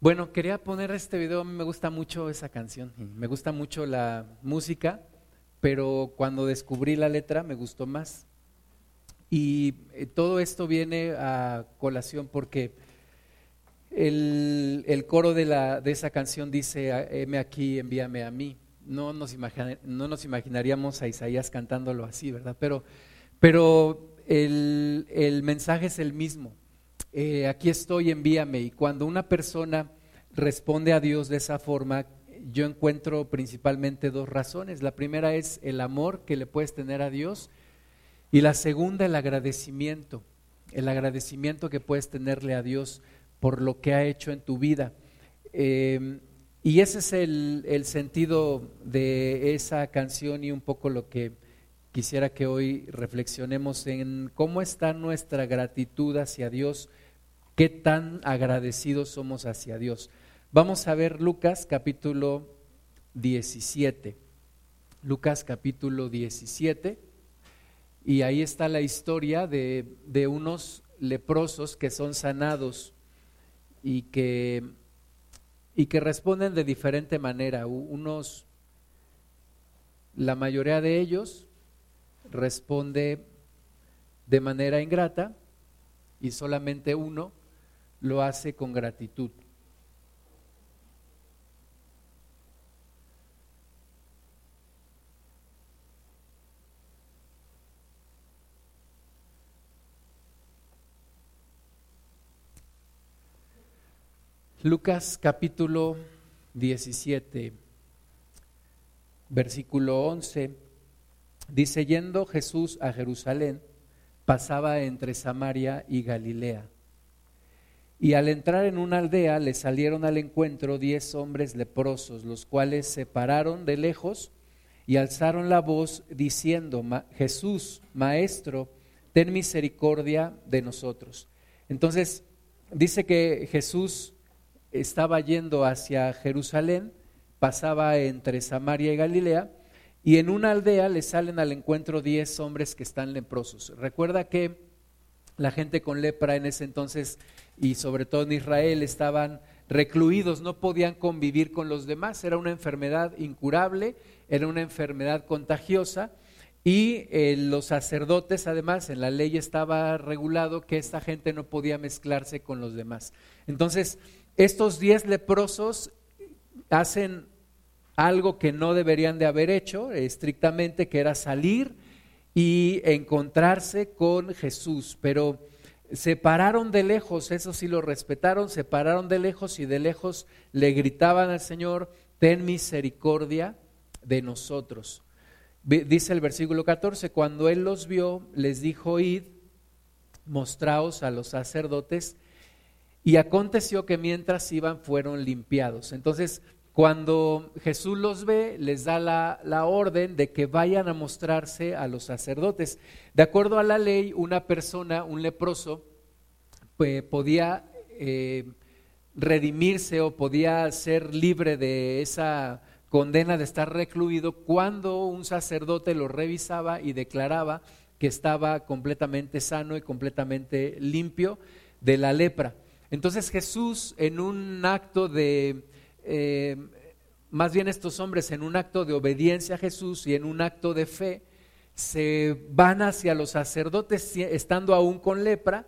Bueno, quería poner este video, a mí me gusta mucho esa canción, me gusta mucho la música, pero cuando descubrí la letra me gustó más. Y eh, todo esto viene a colación porque el, coro de, la, de esa canción dice, heme aquí, envíame a mí. No nos, no nos imaginaríamos a Isaías cantándolo así, ¿verdad? Pero, pero el, el mensaje es el mismo. Eh, aquí estoy, envíame. Y cuando una persona responde a Dios de esa forma, yo encuentro principalmente dos razones. La primera es el amor que le puedes tener a Dios y la segunda el agradecimiento, el agradecimiento que puedes tenerle a Dios por lo que ha hecho en tu vida. Eh, y ese es el, sentido de esa canción y un poco lo que quisiera que hoy reflexionemos en cómo está nuestra gratitud hacia Dios qué tan agradecidos somos hacia Dios. Vamos a ver Lucas capítulo 17. Lucas capítulo 17. Y ahí está la historia de, de unos leprosos que son sanados y que, y que responden de diferente manera. Unos, la mayoría de ellos responde de manera ingrata y solamente uno lo hace con gratitud. Lucas capítulo 17, versículo 11, dice, yendo Jesús a Jerusalén, pasaba entre Samaria y Galilea. Y al entrar en una aldea le salieron al encuentro diez hombres leprosos, los cuales se pararon de lejos y alzaron la voz diciendo, Jesús, Maestro, ten misericordia de nosotros. Entonces, dice que Jesús estaba yendo hacia Jerusalén, pasaba entre Samaria y Galilea, y en una aldea le salen al encuentro diez hombres que están leprosos. Recuerda que la gente con lepra en ese entonces y sobre todo en Israel estaban recluidos, no podían convivir con los demás, era una enfermedad incurable, era una enfermedad contagiosa y eh, los sacerdotes además en la ley estaba regulado que esta gente no podía mezclarse con los demás. Entonces, estos diez leprosos hacen algo que no deberían de haber hecho estrictamente, que era salir y encontrarse con Jesús, pero se pararon de lejos, eso sí lo respetaron, se pararon de lejos y de lejos le gritaban al Señor, ten misericordia de nosotros. Dice el versículo 14, cuando Él los vio, les dijo, id, mostraos a los sacerdotes, y aconteció que mientras iban fueron limpiados. Entonces, cuando Jesús los ve, les da la, orden de que vayan a mostrarse a los sacerdotes. De acuerdo a la ley, una persona, un leproso, podía eh, redimirse o podía ser libre de esa condena de estar recluido cuando un sacerdote lo revisaba y declaraba que estaba completamente sano y completamente limpio de la lepra. Entonces Jesús en un acto de eh, más bien estos hombres en un acto de obediencia a Jesús y en un acto de fe, se van hacia los sacerdotes estando aún con lepra,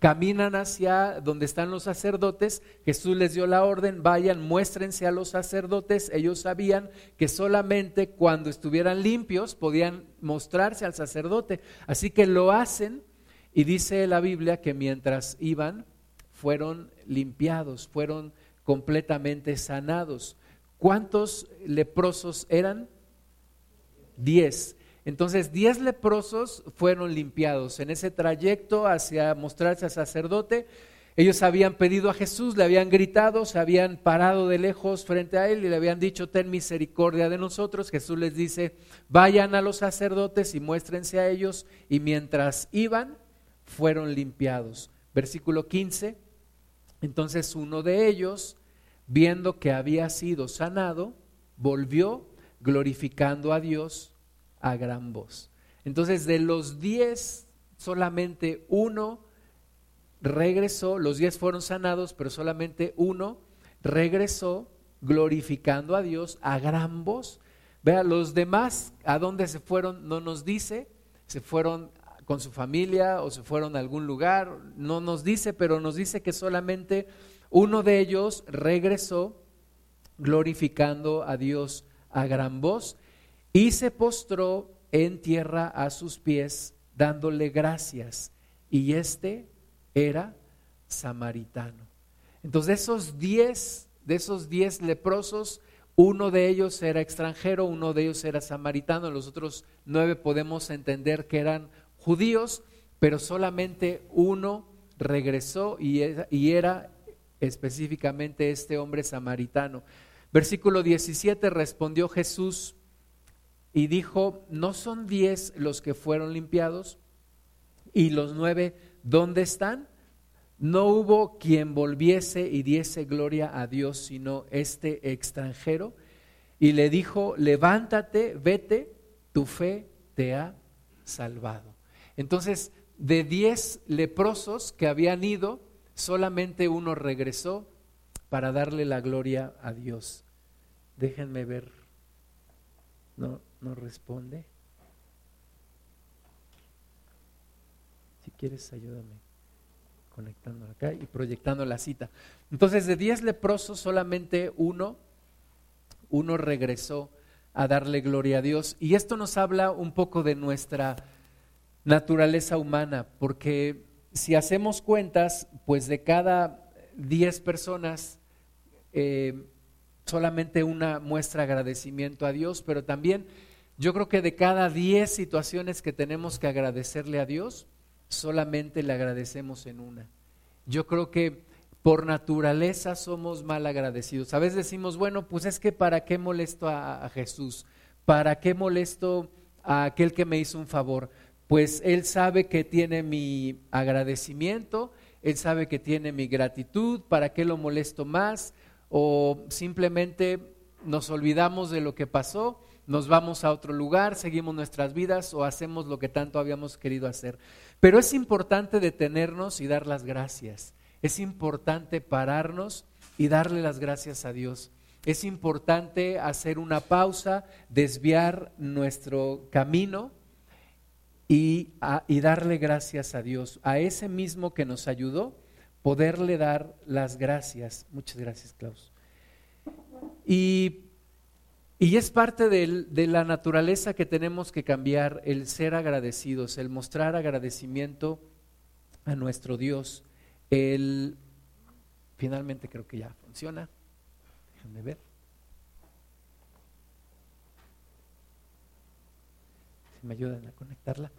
caminan hacia donde están los sacerdotes, Jesús les dio la orden, vayan, muéstrense a los sacerdotes, ellos sabían que solamente cuando estuvieran limpios podían mostrarse al sacerdote, así que lo hacen y dice la Biblia que mientras iban fueron limpiados, fueron completamente sanados. ¿Cuántos leprosos eran? Diez. Entonces, diez leprosos fueron limpiados. En ese trayecto hacia mostrarse al sacerdote, ellos habían pedido a Jesús, le habían gritado, se habían parado de lejos frente a él y le habían dicho, ten misericordia de nosotros. Jesús les dice, vayan a los sacerdotes y muéstrense a ellos. Y mientras iban, fueron limpiados. Versículo 15. Entonces uno de ellos, viendo que había sido sanado, volvió glorificando a Dios a gran voz. Entonces de los diez, solamente uno regresó, los diez fueron sanados, pero solamente uno regresó glorificando a Dios a gran voz. Vea, los demás, ¿a dónde se fueron? No nos dice, se fueron con su familia o se fueron a algún lugar, no nos dice, pero nos dice que solamente uno de ellos regresó glorificando a Dios a gran voz y se postró en tierra a sus pies dándole gracias. Y este era samaritano. Entonces, esos diez, de esos diez leprosos, uno de ellos era extranjero, uno de ellos era samaritano, los otros nueve podemos entender que eran judíos, pero solamente uno regresó y era, específicamente este hombre samaritano. Versículo 17 respondió Jesús y dijo, ¿no son diez los que fueron limpiados? ¿Y los nueve dónde están? No hubo quien volviese y diese gloria a Dios, sino este extranjero. Y le dijo, levántate, vete, tu fe te ha salvado. Entonces, de diez leprosos que habían ido, solamente uno regresó para darle la gloria a Dios. Déjenme ver. No, no responde. Si quieres, ayúdame conectando acá y proyectando la cita. Entonces, de diez leprosos, solamente uno, uno regresó a darle gloria a Dios. Y esto nos habla un poco de nuestra naturaleza humana, porque si hacemos cuentas, pues de cada diez personas, eh, solamente una muestra agradecimiento a Dios, pero también yo creo que de cada diez situaciones que tenemos que agradecerle a Dios, solamente le agradecemos en una. Yo creo que por naturaleza somos mal agradecidos. A veces decimos, bueno, pues es que para qué molesto a, Jesús, para qué molesto a aquel que me hizo un favor. Pues Él sabe que tiene mi agradecimiento, Él sabe que tiene mi gratitud, ¿para qué lo molesto más? O simplemente nos olvidamos de lo que pasó nos vamos a otro lugar, seguimos nuestras vidas o hacemos lo que tanto habíamos querido hacer. Pero es importante detenernos y dar las gracias. Es importante pararnos y darle las gracias a Dios. Es importante hacer una pausa, desviar nuestro camino y, y darle gracias a Dios, a ese mismo que nos ayudó, poderle dar las gracias. Muchas gracias, Klaus. Y y es parte de la naturaleza que tenemos que cambiar, el ser agradecidos, el mostrar agradecimiento a nuestro Dios. El, finalmente creo que ya funciona. Déjenme ver. Me ayudan a conectarla.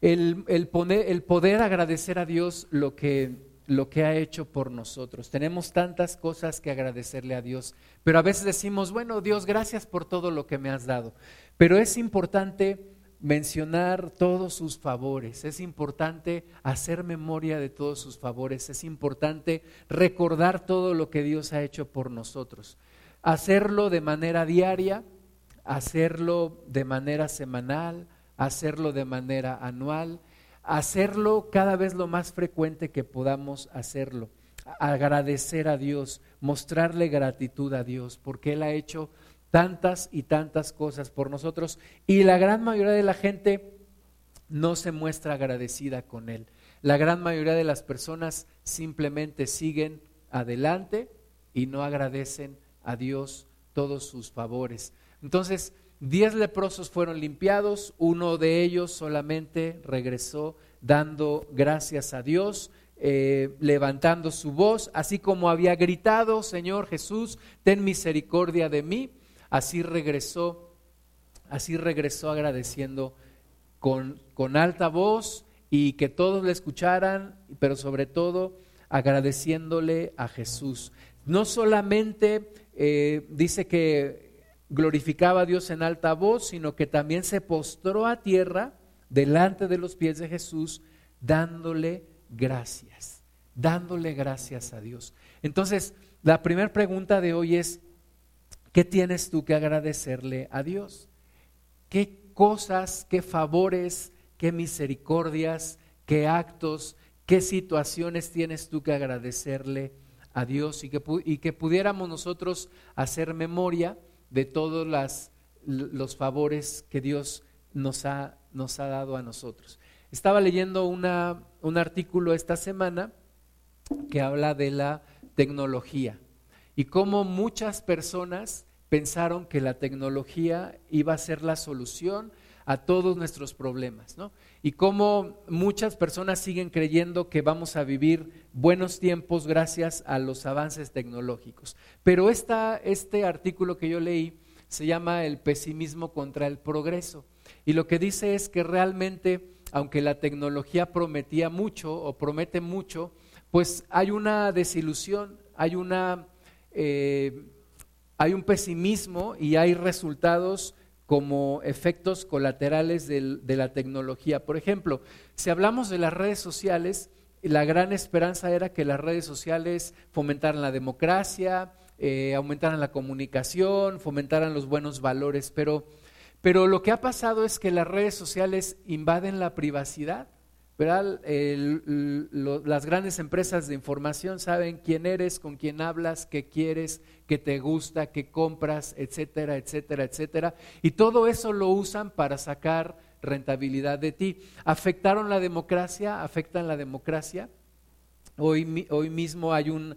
El, el, poner, el poder agradecer a Dios lo que lo que ha hecho por nosotros. Tenemos tantas cosas que agradecerle a Dios, pero a veces decimos, bueno, Dios, gracias por todo lo que me has dado. Pero es importante mencionar todos sus favores, es importante hacer memoria de todos sus favores, es importante recordar todo lo que Dios ha hecho por nosotros. Hacerlo de manera diaria, hacerlo de manera semanal, hacerlo de manera anual hacerlo cada vez lo más frecuente que podamos hacerlo, agradecer a Dios, mostrarle gratitud a Dios, porque Él ha hecho tantas y tantas cosas por nosotros y la gran mayoría de la gente no se muestra agradecida con Él. La gran mayoría de las personas simplemente siguen adelante y no agradecen a Dios todos sus favores. Entonces, Diez leprosos fueron limpiados, uno de ellos solamente regresó dando gracias a Dios, eh, levantando su voz, así como había gritado, Señor Jesús, ten misericordia de mí, así regresó, así regresó agradeciendo con, con alta voz y que todos le escucharan, pero sobre todo agradeciéndole a Jesús. No solamente eh, dice que glorificaba a Dios en alta voz, sino que también se postró a tierra delante de los pies de Jesús, dándole gracias, dándole gracias a Dios. Entonces, la primera pregunta de hoy es, ¿qué tienes tú que agradecerle a Dios? ¿Qué cosas, qué favores, qué misericordias, qué actos, qué situaciones tienes tú que agradecerle a Dios y que, y que pudiéramos nosotros hacer memoria de todos las, los favores que Dios nos ha, nos ha dado a nosotros. Estaba leyendo una, un artículo esta semana que habla de la tecnología y cómo muchas personas pensaron que la tecnología iba a ser la solución a todos nuestros problemas, ¿no? Y cómo muchas personas siguen creyendo que vamos a vivir buenos tiempos gracias a los avances tecnológicos. Pero esta, este artículo que yo leí se llama El pesimismo contra el progreso. Y lo que dice es que realmente, aunque la tecnología prometía mucho o promete mucho, pues hay una desilusión, hay una... Eh, hay un pesimismo y hay resultados como efectos colaterales de la tecnología. Por ejemplo, si hablamos de las redes sociales, la gran esperanza era que las redes sociales fomentaran la democracia, eh, aumentaran la comunicación, fomentaran los buenos valores, pero, pero lo que ha pasado es que las redes sociales invaden la privacidad las grandes empresas de información saben quién eres, con quién hablas, qué quieres, qué te gusta, qué compras, etcétera, etcétera, etcétera. Y todo eso lo usan para sacar rentabilidad de ti. ¿Afectaron la democracia? ¿Afectan la democracia? Hoy, hoy mismo hay un,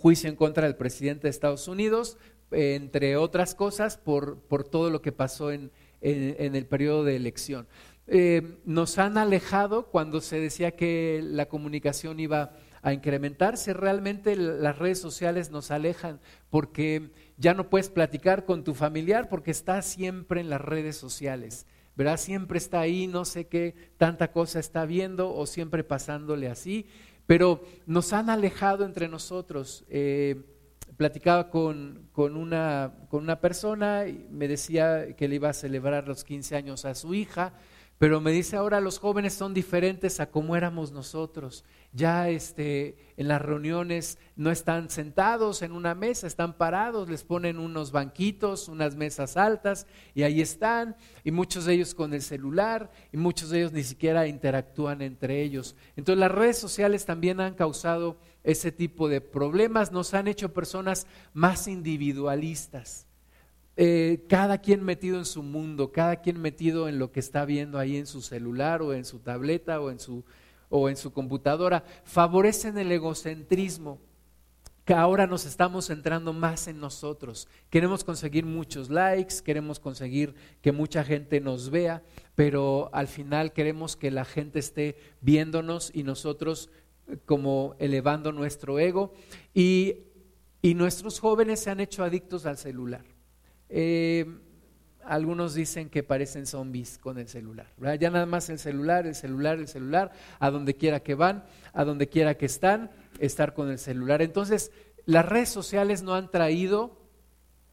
juicio en contra del presidente de Estados Unidos, entre otras cosas, por, por todo lo que pasó en, en el periodo de elección. Eh, nos han alejado cuando se decía que la comunicación iba a incrementarse. Realmente las redes sociales nos alejan porque ya no puedes platicar con tu familiar porque está siempre en las redes sociales. ¿Verdad? Siempre está ahí, no sé qué tanta cosa está viendo o siempre pasándole así, pero nos han alejado entre nosotros. Eh, platicaba con, con, una, con una persona y me decía que le iba a celebrar los 15 años a su hija pero me dice ahora los jóvenes son diferentes a como éramos nosotros. Ya este, en las reuniones no están sentados en una mesa, están parados, les ponen unos banquitos, unas mesas altas y ahí están. Y muchos de ellos con el celular y muchos de ellos ni siquiera interactúan entre ellos. Entonces las redes sociales también han causado ese tipo de problemas, nos han hecho personas más individualistas eh, cada quien metido en su mundo, cada quien metido en lo que está viendo ahí en su celular o en su tableta o en su, o en su computadora, favorecen el egocentrismo que ahora nos estamos centrando más en nosotros. Queremos conseguir muchos likes, queremos conseguir que mucha gente nos vea, pero al final queremos que la gente esté viéndonos y nosotros eh, como elevando nuestro ego. Y, y nuestros jóvenes se han hecho adictos al celular. Eh, algunos dicen que parecen zombies con el celular. Ya nada más el celular, el celular, el celular, a donde quiera que van, a donde quiera que están, estar con el celular. Entonces, las redes sociales no han traído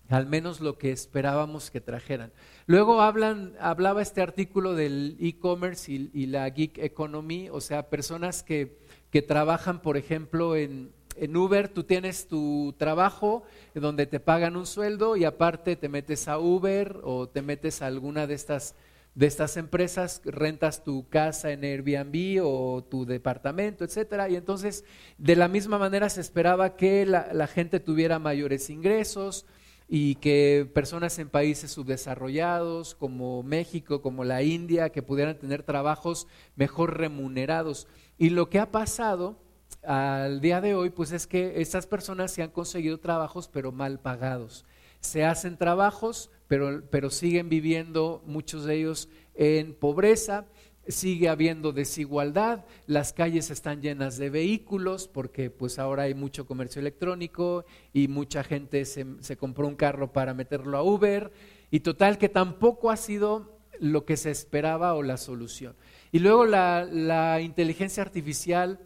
al menos lo que esperábamos que trajeran. Luego hablan, hablaba este artículo del e-commerce y, y, la geek economy, o sea, personas que, que trabajan, por ejemplo, en, en Uber tú tienes tu trabajo donde te pagan un sueldo y aparte te metes a Uber o te metes a alguna de estas, de estas empresas, rentas tu casa en Airbnb o tu departamento, etcétera. Y entonces, de la misma manera se esperaba que la, la gente tuviera mayores ingresos y que personas en países subdesarrollados como México, como la India, que pudieran tener trabajos mejor remunerados. Y lo que ha pasado al día de hoy, pues es que estas personas se han conseguido trabajos, pero mal pagados. Se hacen trabajos, pero, pero siguen viviendo muchos de ellos en pobreza, sigue habiendo desigualdad, las calles están llenas de vehículos porque pues ahora hay mucho comercio electrónico y mucha gente se, se, compró un carro para meterlo a Uber y total que tampoco ha sido lo que se esperaba o la solución. Y luego la, la inteligencia artificial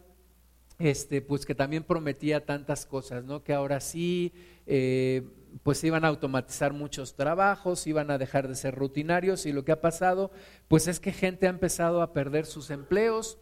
este, pues que también prometía tantas cosas, ¿no? Que ahora sí, eh, pues iban a automatizar muchos trabajos, iban a dejar de ser rutinarios y lo que ha pasado, pues es que gente ha empezado a perder sus empleos.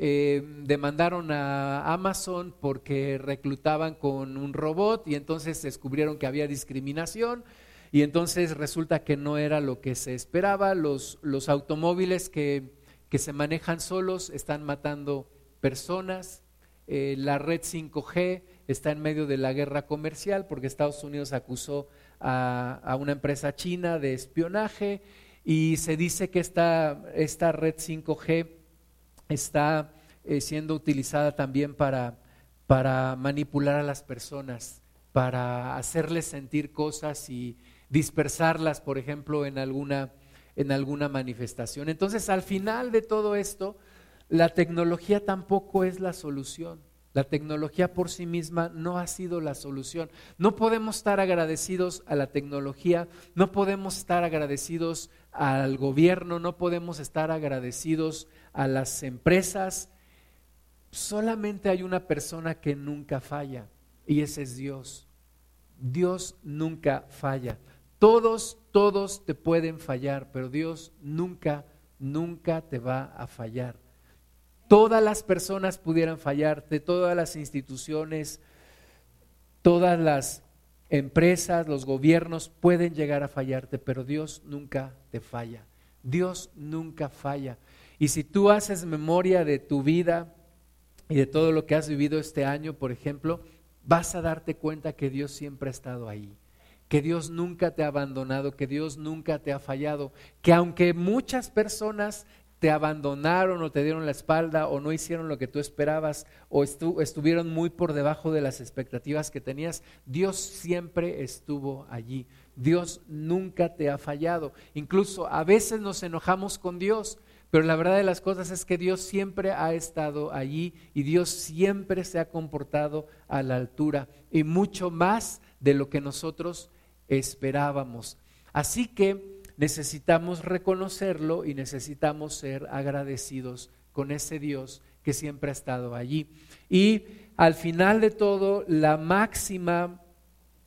Eh, demandaron a Amazon porque reclutaban con un robot y entonces descubrieron que había discriminación y entonces resulta que no era lo que se esperaba. Los, los automóviles que, que se manejan solos están matando personas. Eh, la red 5G está en medio de la guerra comercial porque Estados Unidos acusó a, una empresa china de espionaje y se dice que esta, esta red 5G está eh, siendo utilizada también para, para manipular a las personas, para hacerles sentir cosas y dispersarlas, por ejemplo, en alguna, en alguna manifestación. Entonces, al final de todo esto, la tecnología tampoco es la solución. La tecnología por sí misma no ha sido la solución. No podemos estar agradecidos a la tecnología, no podemos estar agradecidos al gobierno, no podemos estar agradecidos a las empresas. Solamente hay una persona que nunca falla y ese es Dios. Dios nunca falla. Todos, todos te pueden fallar, pero Dios nunca, nunca te va a fallar. Todas las personas pudieran fallarte, todas las instituciones, todas las empresas, los gobiernos pueden llegar a fallarte, pero Dios nunca te falla. Dios nunca falla. Y si tú haces memoria de tu vida y de todo lo que has vivido este año, por ejemplo, vas a darte cuenta que Dios siempre ha estado ahí, que Dios nunca te ha abandonado, que Dios nunca te ha fallado, que aunque muchas personas te abandonaron o te dieron la espalda o no hicieron lo que tú esperabas o estuvieron muy por debajo de las expectativas que tenías, Dios siempre estuvo allí. Dios nunca te ha fallado. Incluso a veces nos enojamos con Dios, pero la verdad de las cosas es que Dios siempre ha estado allí y Dios siempre se ha comportado a la altura y mucho más de lo que nosotros esperábamos. Así que necesitamos reconocerlo y necesitamos ser agradecidos con ese Dios que siempre ha estado allí. Y al final de todo, la máxima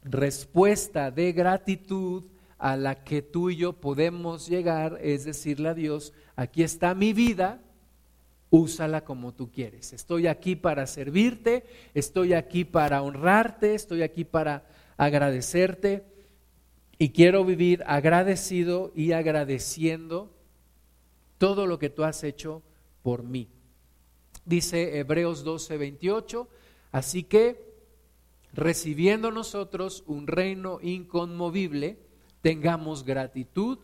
respuesta de gratitud a la que tú y yo podemos llegar es decirle a Dios, aquí está mi vida, úsala como tú quieres. Estoy aquí para servirte, estoy aquí para honrarte, estoy aquí para agradecerte y quiero vivir agradecido y agradeciendo todo lo que tú has hecho por mí. Dice Hebreos 12, 28, así que recibiendo nosotros un reino inconmovible, tengamos gratitud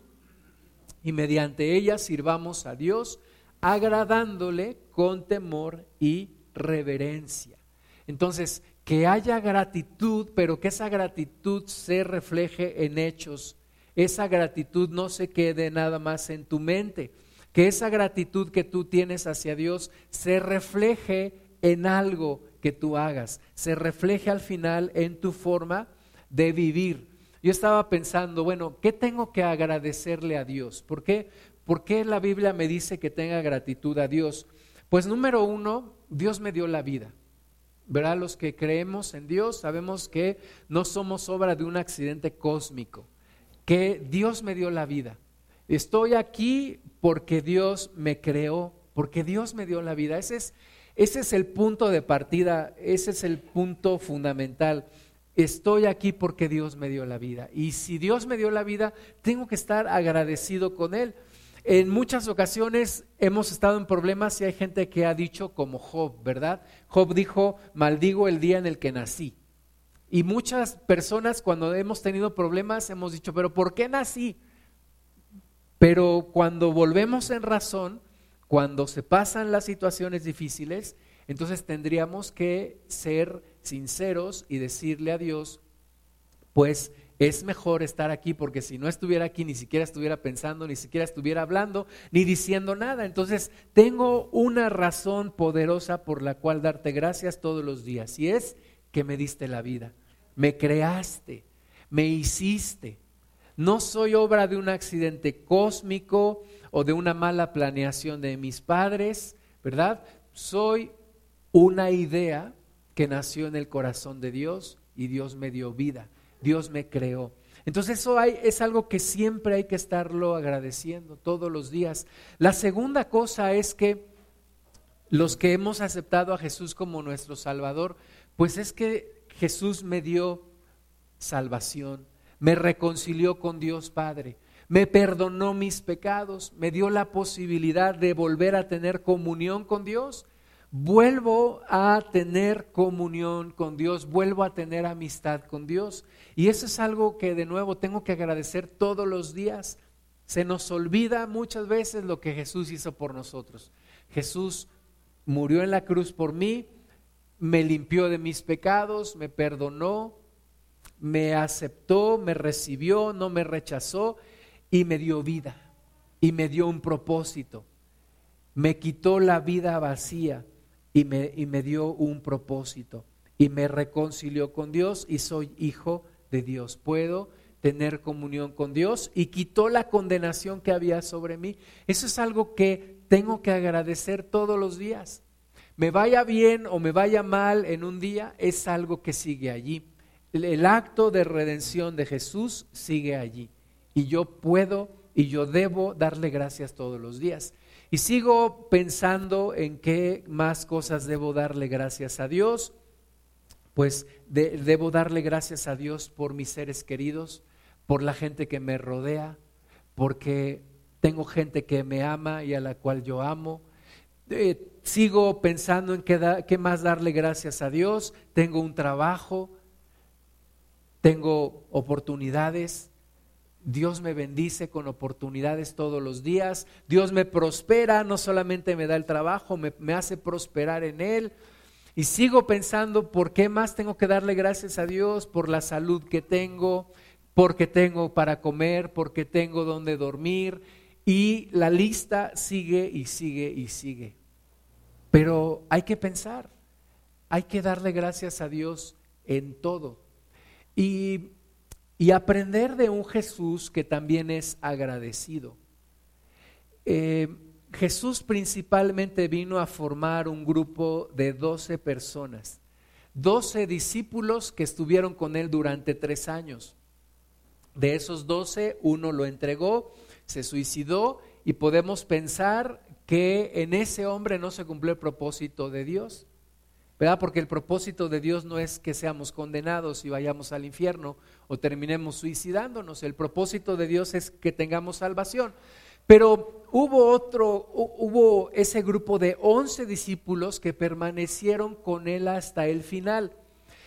y mediante ella sirvamos a Dios, agradándole con temor y reverencia. Entonces, que haya gratitud, pero que esa gratitud se refleje en hechos. Esa gratitud no se quede nada más en tu mente. Que esa gratitud que tú tienes hacia Dios se refleje en algo que tú hagas. Se refleje al final en tu forma de vivir. Yo estaba pensando, bueno, ¿qué tengo que agradecerle a Dios? ¿Por qué? ¿Por qué la Biblia me dice que tenga gratitud a Dios? Pues número uno, Dios me dio la vida. ¿Verdad? Los que creemos en Dios sabemos que no somos obra de un accidente cósmico, que Dios me dio la vida. Estoy aquí porque Dios me creó, porque Dios me dio la vida. Ese es, ese es el punto de partida, ese es el punto fundamental. Estoy aquí porque Dios me dio la vida. Y si Dios me dio la vida, tengo que estar agradecido con Él. En muchas ocasiones hemos estado en problemas y hay gente que ha dicho como Job, ¿verdad? Job dijo, maldigo el día en el que nací. Y muchas personas cuando hemos tenido problemas hemos dicho, pero ¿por qué nací? Pero cuando volvemos en razón, cuando se pasan las situaciones difíciles, entonces tendríamos que ser sinceros y decirle a Dios, pues es mejor estar aquí porque si no estuviera aquí ni siquiera estuviera pensando, ni siquiera estuviera hablando, ni diciendo nada. Entonces tengo una razón poderosa por la cual darte gracias todos los días y es que me diste la vida, me creaste, me hiciste. No soy obra de un accidente cósmico o de una mala planeación de mis padres, ¿verdad? Soy una idea que nació en el corazón de Dios y Dios me dio vida. Dios me creó. Entonces eso es algo que siempre hay que estarlo agradeciendo todos los días. La segunda cosa es que los que hemos aceptado a Jesús como nuestro Salvador, pues es que Jesús me dio salvación, me reconcilió con Dios Padre, me perdonó mis pecados, me dio la posibilidad de volver a tener comunión con Dios. Vuelvo a tener comunión con Dios, vuelvo a tener amistad con Dios. Y eso es algo que de nuevo tengo que agradecer todos los días. Se nos olvida muchas veces lo que Jesús hizo por nosotros. Jesús murió en la cruz por mí, me limpió de mis pecados, me perdonó, me aceptó, me recibió, no me rechazó y me dio vida y me dio un propósito. Me quitó la vida vacía y me, y me dio un propósito y me reconcilió con Dios y soy hijo de Dios. Puedo tener comunión con Dios y quitó la condenación que había sobre mí. Eso es algo que tengo que agradecer todos los días. Me vaya bien o me vaya mal en un día, es algo que sigue allí. El acto de redención de Jesús sigue allí. Y yo puedo y yo debo darle gracias todos los días. Y sigo pensando en qué más cosas debo darle gracias a Dios. Pues debo darle gracias a Dios por mis seres queridos, por la gente que me rodea, porque tengo gente que me ama y a la cual yo amo. Eh, sigo pensando en qué, qué más darle gracias a Dios. Tengo un trabajo, tengo oportunidades, Dios me bendice con oportunidades todos los días. Dios me prospera, no solamente me da el trabajo, me, hace prosperar en Él. Y sigo pensando por qué más tengo que darle gracias a Dios por la salud que tengo, porque tengo para comer, porque tengo donde dormir. Y la lista sigue y sigue y sigue. Pero hay que pensar, hay que darle gracias a Dios en todo. Y y aprender de un Jesús que también es agradecido. Eh, Jesús principalmente vino a formar un grupo de doce personas, doce discípulos que estuvieron con él durante tres años. De esos doce, uno lo entregó, se suicidó y podemos pensar que en ese hombre no se cumplió el propósito de Dios. Porque el propósito de Dios no es que seamos condenados y vayamos al infierno o terminemos suicidándonos. El propósito de Dios es que tengamos salvación. Pero hubo otro, hubo ese grupo de once discípulos que permanecieron con él hasta el final.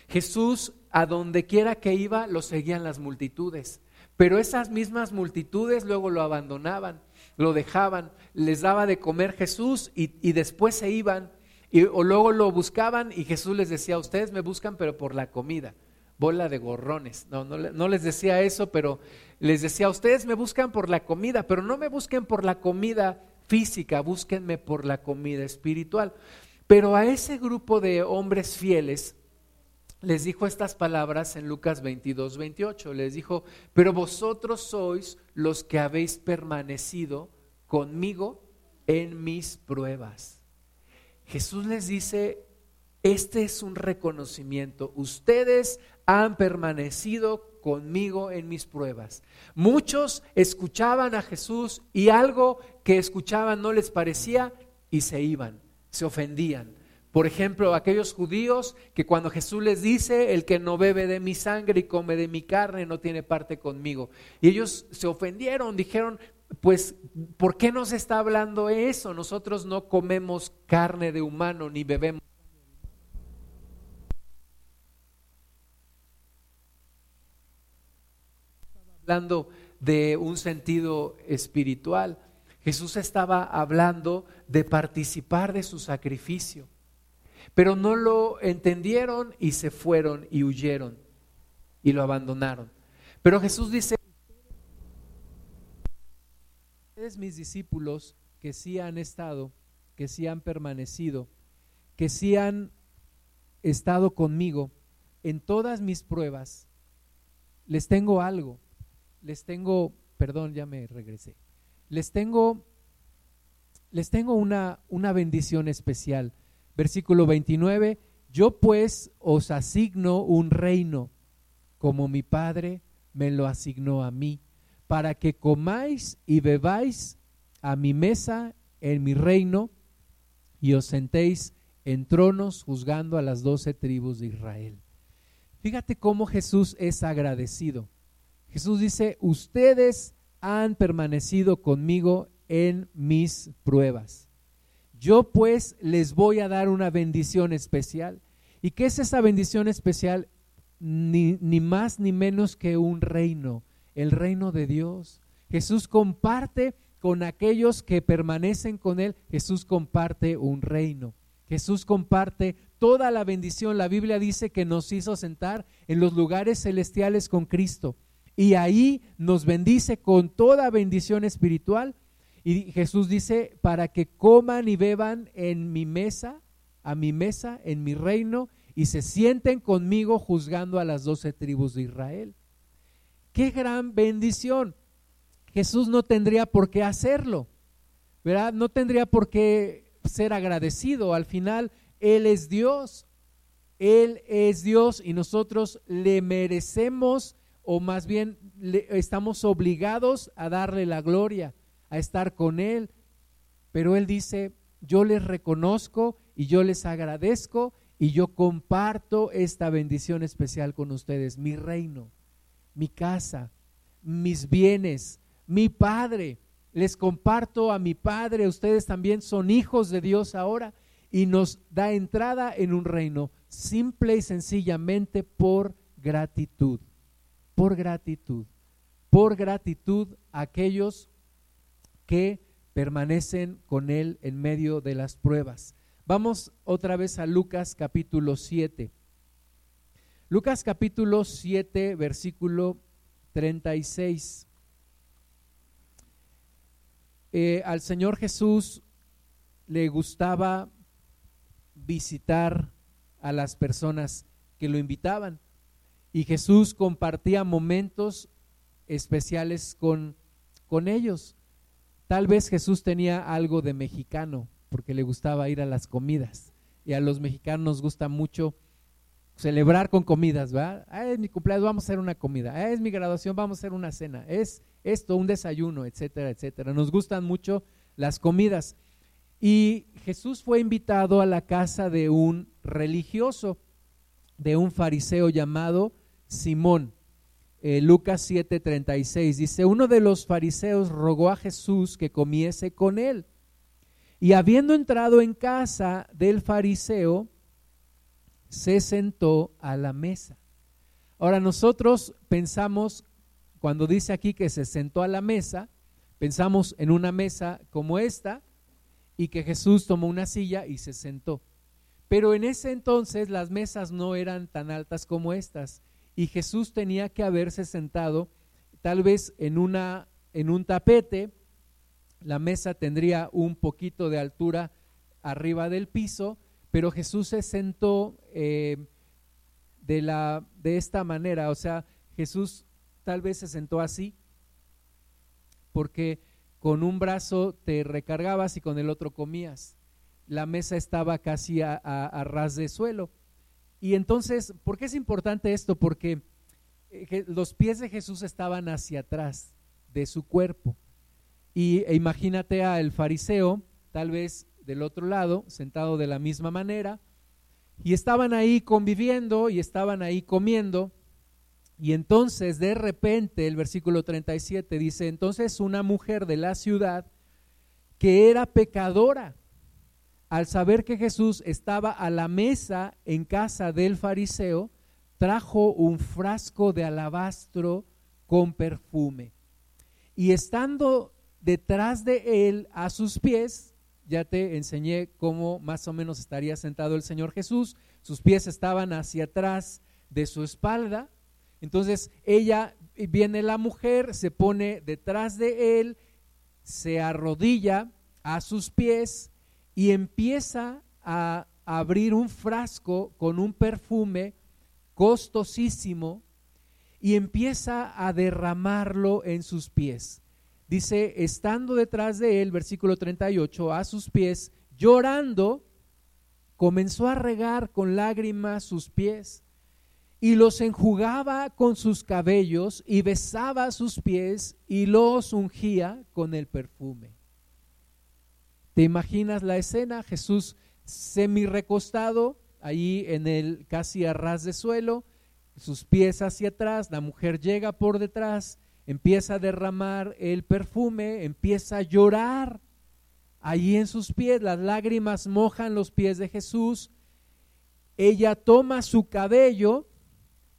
Jesús, a donde quiera que iba, lo seguían las multitudes. Pero esas mismas multitudes luego lo abandonaban, lo dejaban, les daba de comer Jesús y, y después se iban y, o luego lo buscaban y Jesús les decía, ustedes me buscan pero por la comida, bola de gorrones. No, no, les decía eso, pero les decía, ustedes me buscan por la comida, pero no me busquen por la comida física, búsquenme por la comida espiritual. Pero a ese grupo de hombres fieles les dijo estas palabras en Lucas 22, 28. Les dijo, pero vosotros sois los que habéis permanecido conmigo en mis pruebas. Jesús les dice, este es un reconocimiento. Ustedes han permanecido conmigo en mis pruebas. Muchos escuchaban a Jesús y algo que escuchaban no les parecía y se iban, se ofendían. Por ejemplo, aquellos judíos que cuando Jesús les dice, el que no bebe de mi sangre y come de mi carne no tiene parte conmigo. Y ellos se ofendieron, dijeron, pues, ¿por qué nos está hablando eso? Nosotros no comemos carne de humano ni bebemos. hablando de un sentido espiritual. Jesús estaba hablando de participar de su sacrificio, pero no lo entendieron y se fueron y huyeron y lo abandonaron. Pero Jesús dice, mis discípulos que sí han estado, que sí han permanecido, que sí han estado conmigo en todas mis pruebas, les tengo algo, les tengo, perdón, ya me regresé, les tengo, les tengo una, una bendición especial. Versículo 29, yo pues os asigno un reino como mi Padre me lo asignó a mí para que comáis y bebáis a mi mesa en mi reino y os sentéis en tronos juzgando a las doce tribus de Israel. Fíjate cómo Jesús es agradecido. Jesús dice, ustedes han permanecido conmigo en mis pruebas. Yo pues les voy a dar una bendición especial. ¿Y qué es esa bendición especial? Ni, ni más ni menos que un reino, el reino de Dios. Jesús comparte con aquellos que permanecen con Él, Jesús comparte un reino. Jesús comparte toda la bendición. La Biblia dice que nos hizo sentar en los lugares celestiales con Cristo. Y ahí nos bendice con toda bendición espiritual. Y Jesús dice, para que coman y beban en mi mesa, a mi mesa, en mi reino, y se sienten conmigo juzgando a las doce tribus de Israel. Qué gran bendición. Jesús no tendría por qué hacerlo, ¿verdad? No tendría por qué ser agradecido. Al final, Él es Dios. Él es Dios y nosotros le merecemos, o más bien estamos obligados a darle la gloria, a estar con Él. Pero Él dice, yo les reconozco y yo les agradezco y yo comparto esta bendición especial con ustedes, mi reino, mi casa, mis bienes, mi Padre. Les comparto a mi Padre, ustedes también son hijos de Dios ahora y nos da entrada en un reino simple y sencillamente por gratitud, por gratitud, por gratitud a aquellos que permanecen con Él en medio de las pruebas. Vamos otra vez a Lucas capítulo 7. Lucas capítulo 7, versículo 36. Eh, al Señor Jesús le gustaba visitar a las personas que lo invitaban y Jesús compartía momentos especiales con, con ellos. Tal vez Jesús tenía algo de mexicano porque le gustaba ir a las comidas y a los mexicanos nos gusta mucho celebrar con comidas, ¿verdad? Ah, es mi cumpleaños, vamos a hacer una comida. Ah, es mi graduación, vamos a hacer una cena. Es esto, un desayuno, etcétera, etcétera. Nos gustan mucho las comidas. Y Jesús fue invitado a la casa de un religioso, de un fariseo llamado Simón. Eh, Lucas 7:36 dice, uno de los fariseos rogó a Jesús que comiese con él. Y habiendo entrado en casa del fariseo, se sentó a la mesa. Ahora nosotros pensamos cuando dice aquí que se sentó a la mesa, pensamos en una mesa como esta y que Jesús tomó una silla y se sentó. Pero en ese entonces las mesas no eran tan altas como estas y Jesús tenía que haberse sentado tal vez en, una, en un tapete, la mesa tendría un poquito de altura arriba del piso, pero Jesús se sentó eh, de, la, de esta manera, o sea, Jesús tal vez se sentó así, porque con un brazo te recargabas y con el otro comías. La mesa estaba casi a, ras de suelo. Y entonces, ¿por qué es importante esto? Porque eh, los pies de Jesús estaban hacia atrás de su cuerpo. Y e imagínate al fariseo, tal vez del otro lado, sentado de la misma manera, y estaban ahí conviviendo y estaban ahí comiendo, y entonces de repente el versículo 37 dice, entonces una mujer de la ciudad que era pecadora, al saber que Jesús estaba a la mesa en casa del fariseo, trajo un frasco de alabastro con perfume. Y estando detrás de él a sus pies, ya te enseñé cómo más o menos estaría sentado el Señor Jesús, sus pies estaban hacia atrás de su espalda, entonces ella, viene la mujer, se pone detrás de él, se arrodilla a sus pies y empieza a abrir un frasco con un perfume costosísimo y empieza a derramarlo en sus pies. Dice, estando detrás de él, versículo 38, a sus pies, llorando, comenzó a regar con lágrimas sus pies y los enjugaba con sus cabellos y besaba sus pies y los ungía con el perfume. ¿Te imaginas la escena? Jesús semi recostado, ahí en el casi a ras de suelo, sus pies hacia atrás, la mujer llega por detrás, empieza a derramar el perfume, empieza a llorar allí en sus pies, las lágrimas mojan los pies de Jesús, ella toma su cabello,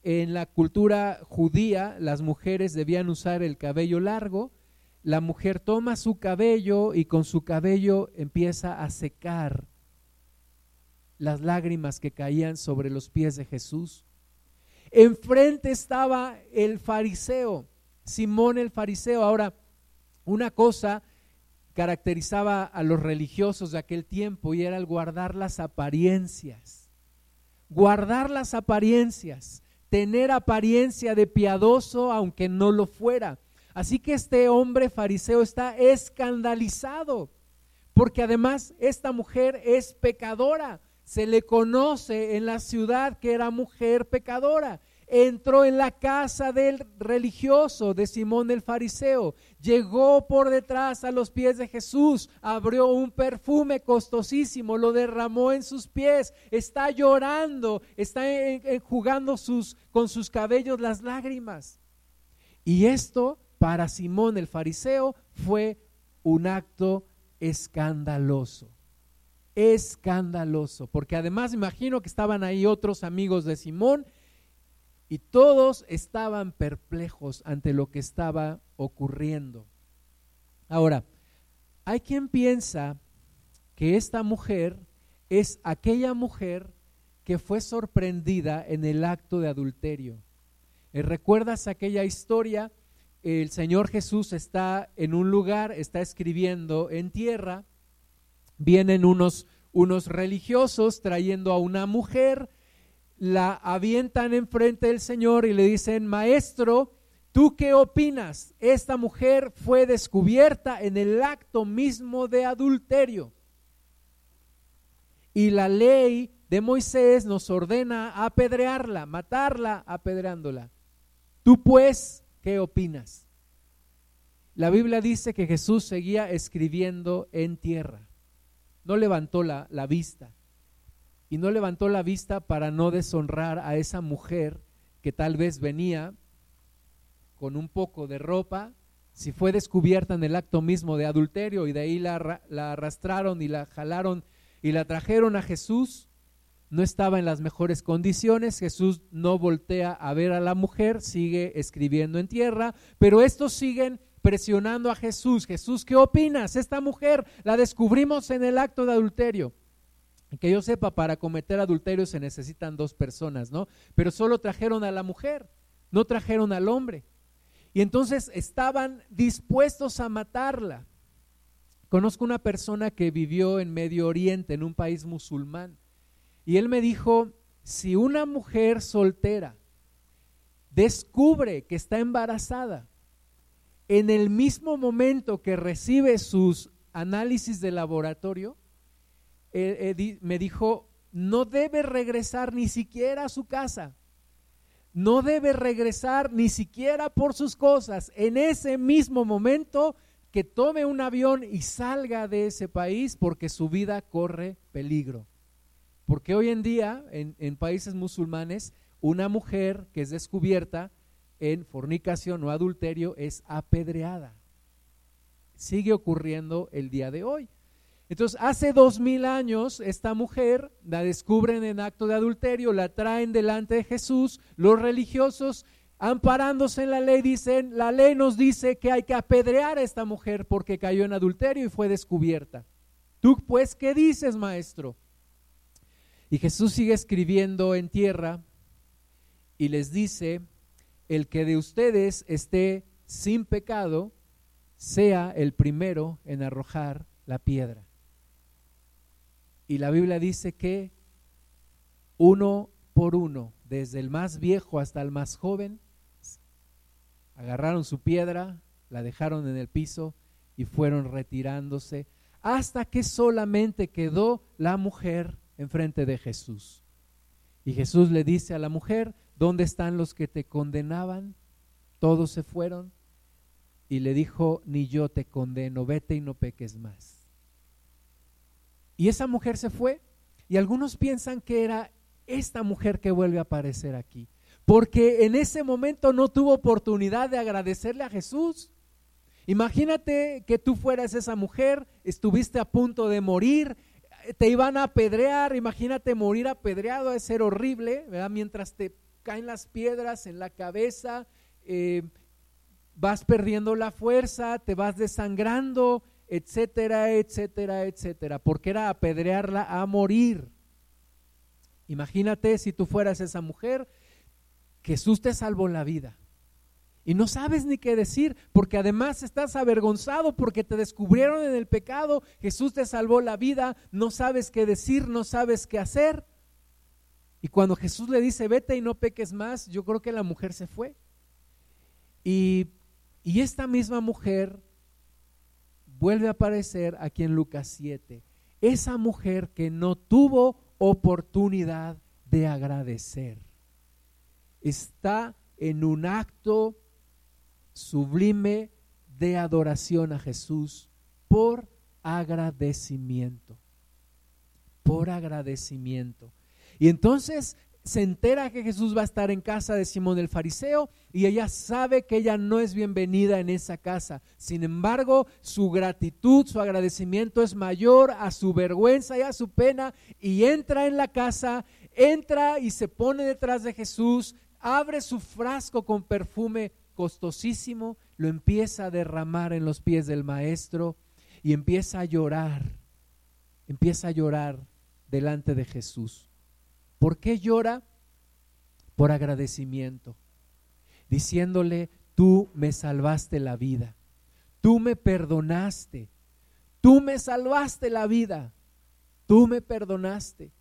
en la cultura judía las mujeres debían usar el cabello largo, la mujer toma su cabello y con su cabello empieza a secar las lágrimas que caían sobre los pies de Jesús. Enfrente estaba el fariseo, Simón el fariseo. Ahora, una cosa caracterizaba a los religiosos de aquel tiempo y era el guardar las apariencias. Guardar las apariencias, tener apariencia de piadoso aunque no lo fuera. Así que este hombre fariseo está escandalizado, porque además esta mujer es pecadora. Se le conoce en la ciudad que era mujer pecadora entró en la casa del religioso de Simón el fariseo, llegó por detrás a los pies de Jesús, abrió un perfume costosísimo, lo derramó en sus pies, está llorando, está enjugando sus, con sus cabellos las lágrimas. Y esto para Simón el fariseo fue un acto escandaloso escandaloso, porque además imagino que estaban ahí otros amigos de Simón y todos estaban perplejos ante lo que estaba ocurriendo. Ahora, hay quien piensa que esta mujer es aquella mujer que fue sorprendida en el acto de adulterio. Eh, ¿Recuerdas aquella historia? El Señor Jesús está en un lugar, está escribiendo en tierra, vienen unos, unos religiosos trayendo a una mujer, la avientan enfrente del Señor y le dicen, maestro, ¿tú qué opinas? Esta mujer fue descubierta en el acto mismo de adulterio. Y la ley de Moisés nos ordena apedrearla, matarla apedreándola. ¿Tú pues qué opinas? La Biblia dice que Jesús seguía escribiendo en tierra. No levantó la, la vista y no levantó la vista para no deshonrar a esa mujer que tal vez venía con un poco de ropa, si fue descubierta en el acto mismo de adulterio y de ahí la, la arrastraron y la jalaron y la trajeron a Jesús, no estaba en las mejores condiciones, Jesús no voltea a ver a la mujer, sigue escribiendo en tierra, pero estos siguen presionando a Jesús. Jesús, ¿qué opinas? Esta mujer la descubrimos en el acto de adulterio. Que yo sepa, para cometer adulterio se necesitan dos personas, ¿no? Pero solo trajeron a la mujer, no trajeron al hombre. Y entonces estaban dispuestos a matarla. Conozco una persona que vivió en Medio Oriente, en un país musulmán, y él me dijo, si una mujer soltera descubre que está embarazada, en el mismo momento que recibe sus análisis de laboratorio, me dijo, no debe regresar ni siquiera a su casa. No debe regresar ni siquiera por sus cosas. En ese mismo momento que tome un avión y salga de ese país porque su vida corre peligro. Porque hoy en día en, en países musulmanes una mujer que es descubierta en fornicación o adulterio es apedreada. Sigue ocurriendo el día de hoy. Entonces, hace dos mil años, esta mujer la descubren en acto de adulterio, la traen delante de Jesús, los religiosos, amparándose en la ley, dicen, la ley nos dice que hay que apedrear a esta mujer porque cayó en adulterio y fue descubierta. Tú, pues, ¿qué dices, maestro? Y Jesús sigue escribiendo en tierra y les dice, el que de ustedes esté sin pecado, sea el primero en arrojar la piedra. Y la Biblia dice que uno por uno, desde el más viejo hasta el más joven, agarraron su piedra, la dejaron en el piso y fueron retirándose hasta que solamente quedó la mujer enfrente de Jesús. Y Jesús le dice a la mujer, ¿dónde están los que te condenaban? Todos se fueron. Y le dijo, ni yo te condeno, vete y no peques más. Y esa mujer se fue y algunos piensan que era esta mujer que vuelve a aparecer aquí, porque en ese momento no tuvo oportunidad de agradecerle a Jesús. Imagínate que tú fueras esa mujer, estuviste a punto de morir, te iban a apedrear, imagínate morir apedreado, es ser horrible, ¿verdad? Mientras te caen las piedras en la cabeza, eh, vas perdiendo la fuerza, te vas desangrando, etcétera, etcétera, etcétera, porque era apedrearla a morir. Imagínate si tú fueras esa mujer, Jesús te salvó la vida. Y no sabes ni qué decir, porque además estás avergonzado porque te descubrieron en el pecado, Jesús te salvó la vida, no sabes qué decir, no sabes qué hacer. Y cuando Jesús le dice, vete y no peques más, yo creo que la mujer se fue. Y, y esta misma mujer vuelve a aparecer aquí en Lucas 7. Esa mujer que no tuvo oportunidad de agradecer. Está en un acto sublime de adoración a Jesús por agradecimiento. Por agradecimiento. Y entonces se entera que Jesús va a estar en casa de Simón el Fariseo y ella sabe que ella no es bienvenida en esa casa. Sin embargo, su gratitud, su agradecimiento es mayor a su vergüenza y a su pena y entra en la casa, entra y se pone detrás de Jesús, abre su frasco con perfume costosísimo, lo empieza a derramar en los pies del maestro y empieza a llorar, empieza a llorar delante de Jesús. ¿Por qué llora? Por agradecimiento, diciéndole, tú me salvaste la vida, tú me perdonaste, tú me salvaste la vida, tú me perdonaste.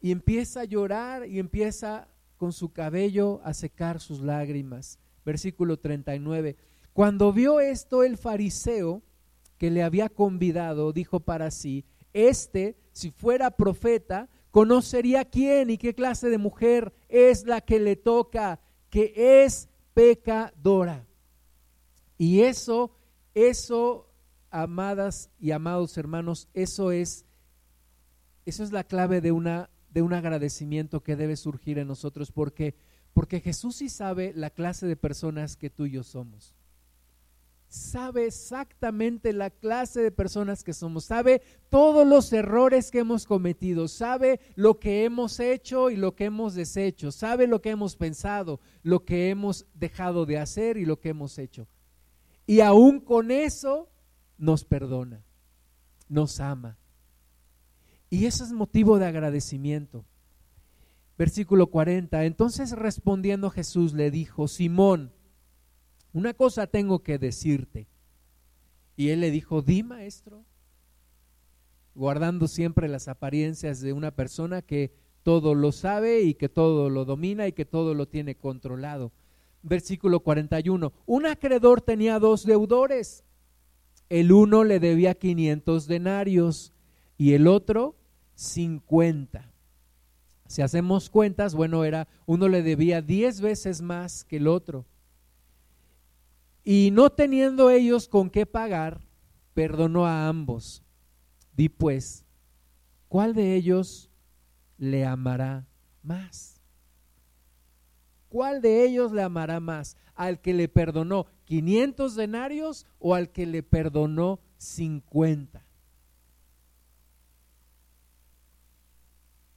Y empieza a llorar y empieza con su cabello a secar sus lágrimas versículo 39. Cuando vio esto el fariseo que le había convidado, dijo para sí, este, si fuera profeta, conocería quién y qué clase de mujer es la que le toca, que es pecadora. Y eso, eso, amadas y amados hermanos, eso es, eso es la clave de una de un agradecimiento que debe surgir en nosotros, porque porque Jesús sí sabe la clase de personas que tú y yo somos. Sabe exactamente la clase de personas que somos, sabe todos los errores que hemos cometido, sabe lo que hemos hecho y lo que hemos deshecho, sabe lo que hemos pensado, lo que hemos dejado de hacer y lo que hemos hecho. Y aún con eso nos perdona, nos ama. Y eso es motivo de agradecimiento. Versículo 40. Entonces respondiendo Jesús le dijo, Simón, una cosa tengo que decirte. Y él le dijo, di maestro, guardando siempre las apariencias de una persona que todo lo sabe y que todo lo domina y que todo lo tiene controlado. Versículo 41. Un acreedor tenía dos deudores. El uno le debía 500 denarios y el otro 50. Si hacemos cuentas, bueno, era uno le debía diez veces más que el otro. Y no teniendo ellos con qué pagar, perdonó a ambos. Di pues, ¿cuál de ellos le amará más? ¿Cuál de ellos le amará más? ¿Al que le perdonó 500 denarios o al que le perdonó 50?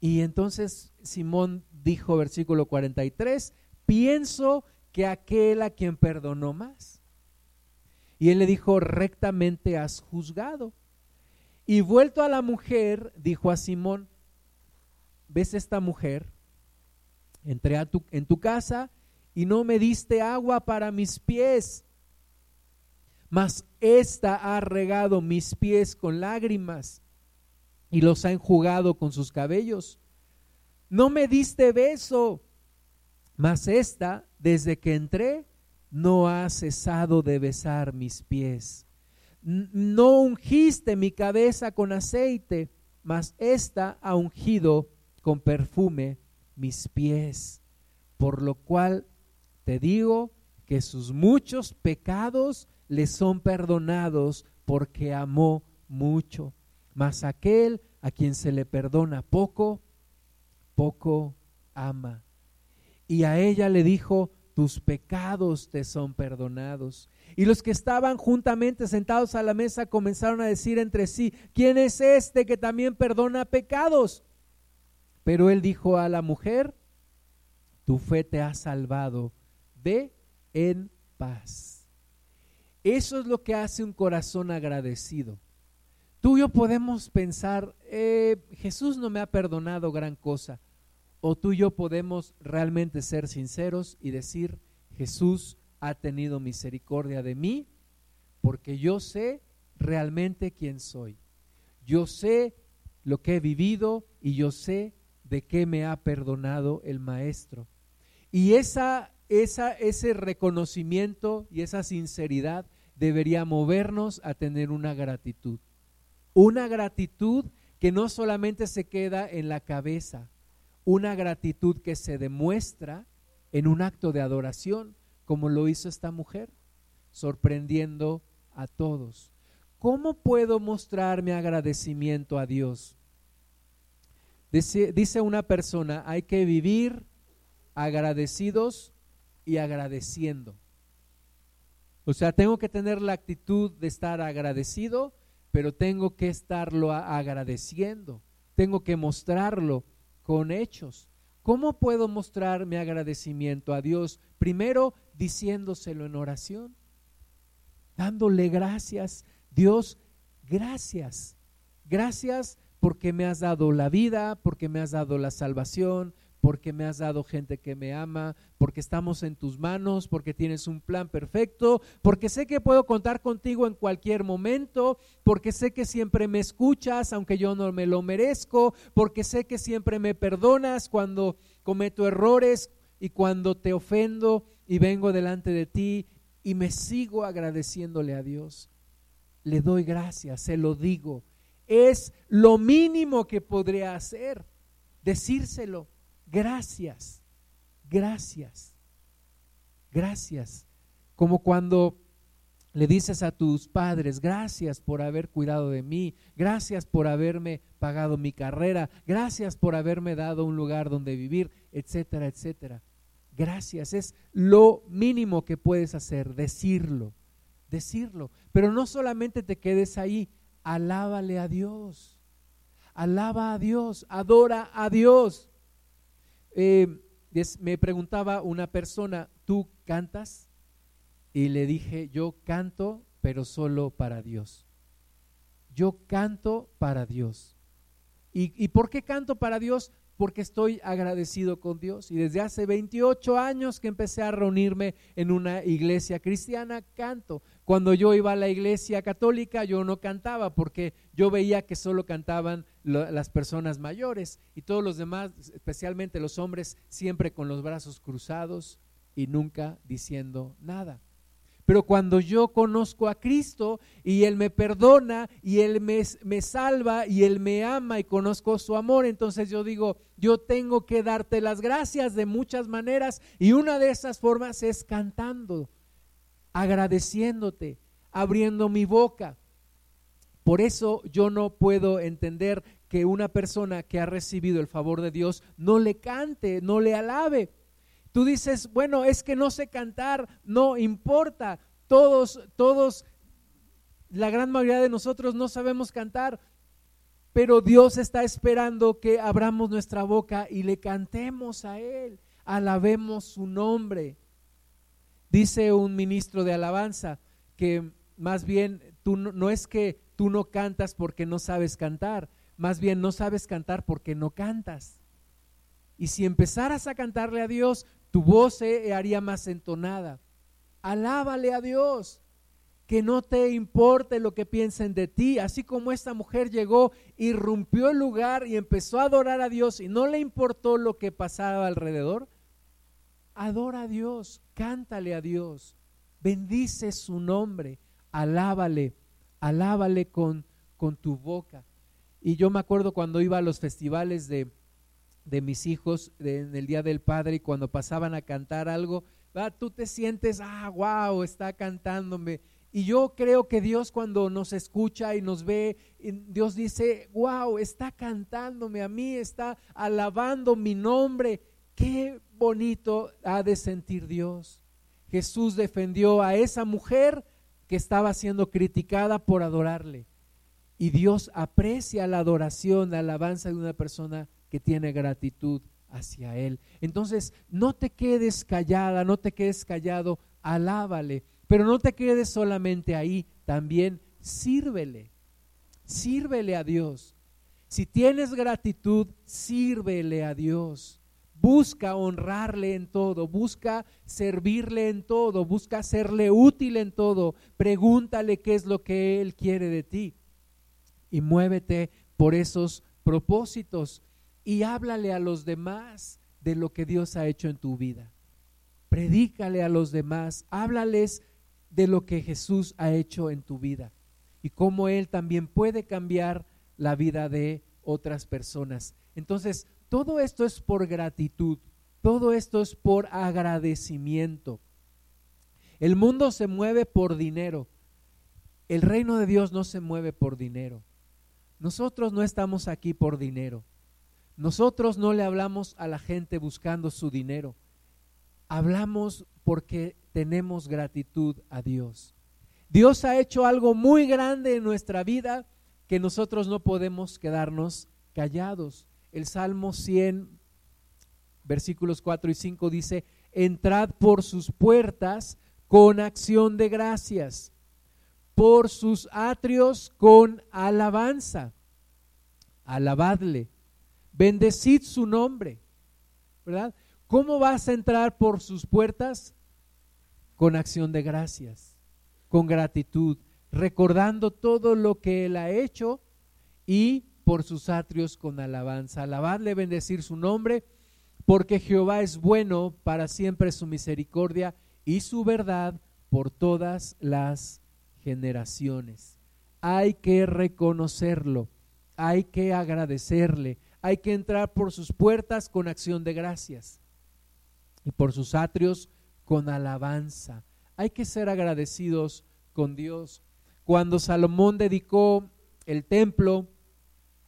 Y entonces Simón dijo, versículo 43, pienso que aquel a quien perdonó más. Y él le dijo, rectamente has juzgado. Y vuelto a la mujer, dijo a Simón, ¿ves esta mujer? Entré en tu casa y no me diste agua para mis pies, mas esta ha regado mis pies con lágrimas y los ha enjugado con sus cabellos. No me diste beso, mas esta, desde que entré, no ha cesado de besar mis pies. No ungiste mi cabeza con aceite, mas esta ha ungido con perfume mis pies. Por lo cual te digo que sus muchos pecados le son perdonados porque amó mucho mas aquel a quien se le perdona poco, poco ama. Y a ella le dijo, tus pecados te son perdonados. Y los que estaban juntamente sentados a la mesa comenzaron a decir entre sí, ¿quién es este que también perdona pecados? Pero él dijo a la mujer, tu fe te ha salvado, ve en paz. Eso es lo que hace un corazón agradecido. Tú y yo podemos pensar, eh, Jesús no me ha perdonado gran cosa. O tú y yo podemos realmente ser sinceros y decir, Jesús ha tenido misericordia de mí porque yo sé realmente quién soy. Yo sé lo que he vivido y yo sé de qué me ha perdonado el Maestro. Y esa, esa, ese reconocimiento y esa sinceridad debería movernos a tener una gratitud. Una gratitud que no solamente se queda en la cabeza, una gratitud que se demuestra en un acto de adoración, como lo hizo esta mujer, sorprendiendo a todos. ¿Cómo puedo mostrar mi agradecimiento a Dios? Dice, dice, una persona, hay que vivir agradecidos y agradeciendo. O sea, tengo que tener la actitud de estar agradecido pero tengo que estarlo agradeciendo, tengo que mostrarlo con hechos. ¿Cómo puedo mostrar mi agradecimiento a Dios? Primero diciéndoselo en oración, dándole gracias. Dios, gracias. Gracias porque me has dado la vida, porque me has dado la salvación, porque me has dado gente que me ama, porque estamos en tus manos, porque tienes un plan perfecto, porque sé que puedo contar contigo en cualquier momento, porque sé que siempre me escuchas aunque yo no me lo merezco, porque sé que siempre me perdonas cuando cometo errores y cuando te ofendo y vengo delante de ti y me sigo agradeciéndole a Dios. Le doy gracias, se lo digo. Es lo mínimo que podría hacer, decírselo gracias, gracias, gracias. Como cuando le dices a tus padres, gracias por haber cuidado de mí, gracias por haberme pagado mi carrera, gracias por haberme dado un lugar donde vivir, etcétera, etcétera. Gracias, es lo mínimo que puedes hacer, decirlo, decirlo. Pero no solamente te quedes ahí, alábale a Dios, alaba a Dios, adora a Dios. Eh, me preguntaba una persona, ¿tú cantas? Y le dije, yo canto, pero solo para Dios. Yo canto para Dios. ¿Y, ¿Y por qué canto para Dios? porque estoy agradecido con Dios. Y desde hace 28 años que empecé a reunirme en una iglesia cristiana, canto. Cuando yo iba a la iglesia católica, yo no cantaba porque yo veía que solo cantaban las personas mayores y todos los demás, especialmente los hombres, siempre con los brazos cruzados y nunca diciendo nada. Pero cuando yo conozco a Cristo y Él me perdona y Él me, me, salva y Él me ama y conozco su amor, entonces yo digo, yo tengo que darte las gracias de muchas maneras y una de esas formas es cantando, agradeciéndote, abriendo mi boca. Por eso yo no puedo entender que una persona que ha recibido el favor de Dios no le cante, no le alabe Tú dices, bueno, es que no sé cantar, no importa. Todos, todos, la gran mayoría de nosotros no sabemos cantar, pero Dios está esperando que abramos nuestra boca y le cantemos a Él, alabemos su nombre. Dice un ministro de alabanza que más bien tú no, no es que tú no cantas porque no sabes cantar, más bien no sabes cantar porque no cantas. Y si empezaras a cantarle a Dios, tu voz se haría más entonada. Alábale a Dios, que no te importe lo que piensen de ti, así como esta mujer llegó, irrumpió el lugar y empezó a adorar a Dios y no le importó lo que pasaba alrededor. Adora a Dios, cántale a Dios, bendice su nombre, alábale, alábale con, con tu boca. Y yo me acuerdo cuando iba a los festivales de, de mis hijos en el Día del Padre y cuando pasaban a cantar algo, tú te sientes, ah, wow, está cantándome. Y yo creo que Dios cuando nos escucha y nos ve, Dios dice, wow, está cantándome a mí, está alabando mi nombre. Qué bonito ha de sentir Dios. Jesús defendió a esa mujer que estaba siendo criticada por adorarle. Y Dios aprecia la adoración, la alabanza de una persona que tiene gratitud hacia Él. Entonces, no te quedes callada, no te quedes callado, alábale, pero no te quedes solamente ahí, también sírvele, sírvele a Dios. Si tienes gratitud, sírvele a Dios. Busca honrarle en todo, busca servirle en todo, busca serle útil en todo. Pregúntale qué es lo que Él quiere de ti. Y muévete por esos propósitos y háblale a los demás de lo que Dios ha hecho en tu vida. Predícale a los demás, háblales de lo que Jesús ha hecho en tu vida y cómo Él también puede cambiar la vida de otras personas. Entonces, todo esto es por gratitud, todo esto es por agradecimiento. El mundo se mueve por dinero, el reino de Dios no se mueve por dinero. Nosotros no estamos aquí por dinero. Nosotros no le hablamos a la gente buscando su dinero. Hablamos porque tenemos gratitud a Dios. Dios ha hecho algo muy grande en nuestra vida que nosotros no podemos quedarnos callados el Salmo 100, versículos 4 y 5 dice, entrad por sus puertas con acción de gracias, por sus atrios con alabanza. Alabadle, bendecid su nombre, ¿verdad? ¿Cómo vas a entrar por sus puertas? Con acción de gracias, con gratitud, recordando todo lo que Él ha hecho y por sus atrios con alabanza. Alabadle, bendecir su nombre, porque Jehová es bueno, para siempre su misericordia y su verdad por todas las generaciones. Hay que reconocerlo, hay que agradecerle, hay que entrar por sus puertas con acción de gracias y por sus atrios con alabanza. Hay que ser agradecidos con Dios. Cuando Salomón dedicó el templo,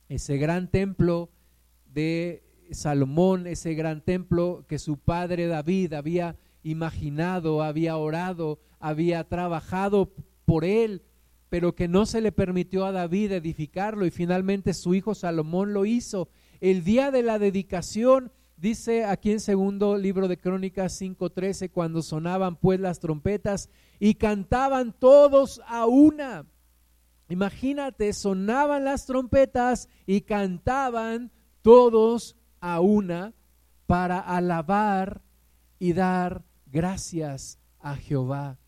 ese gran templo de Salomón, ese gran templo que su padre David había imaginado, había orado, había trabajado por él, pero que no se le permitió a David edificarlo y finalmente su hijo Salomón lo hizo. El día de la dedicación, dice aquí en segundo libro de Crónicas 5:13, cuando sonaban pues las trompetas y cantaban todos a una Imagínate, sonaban las trompetas y cantaban todos a una para alabar y dar gracias a Jehová.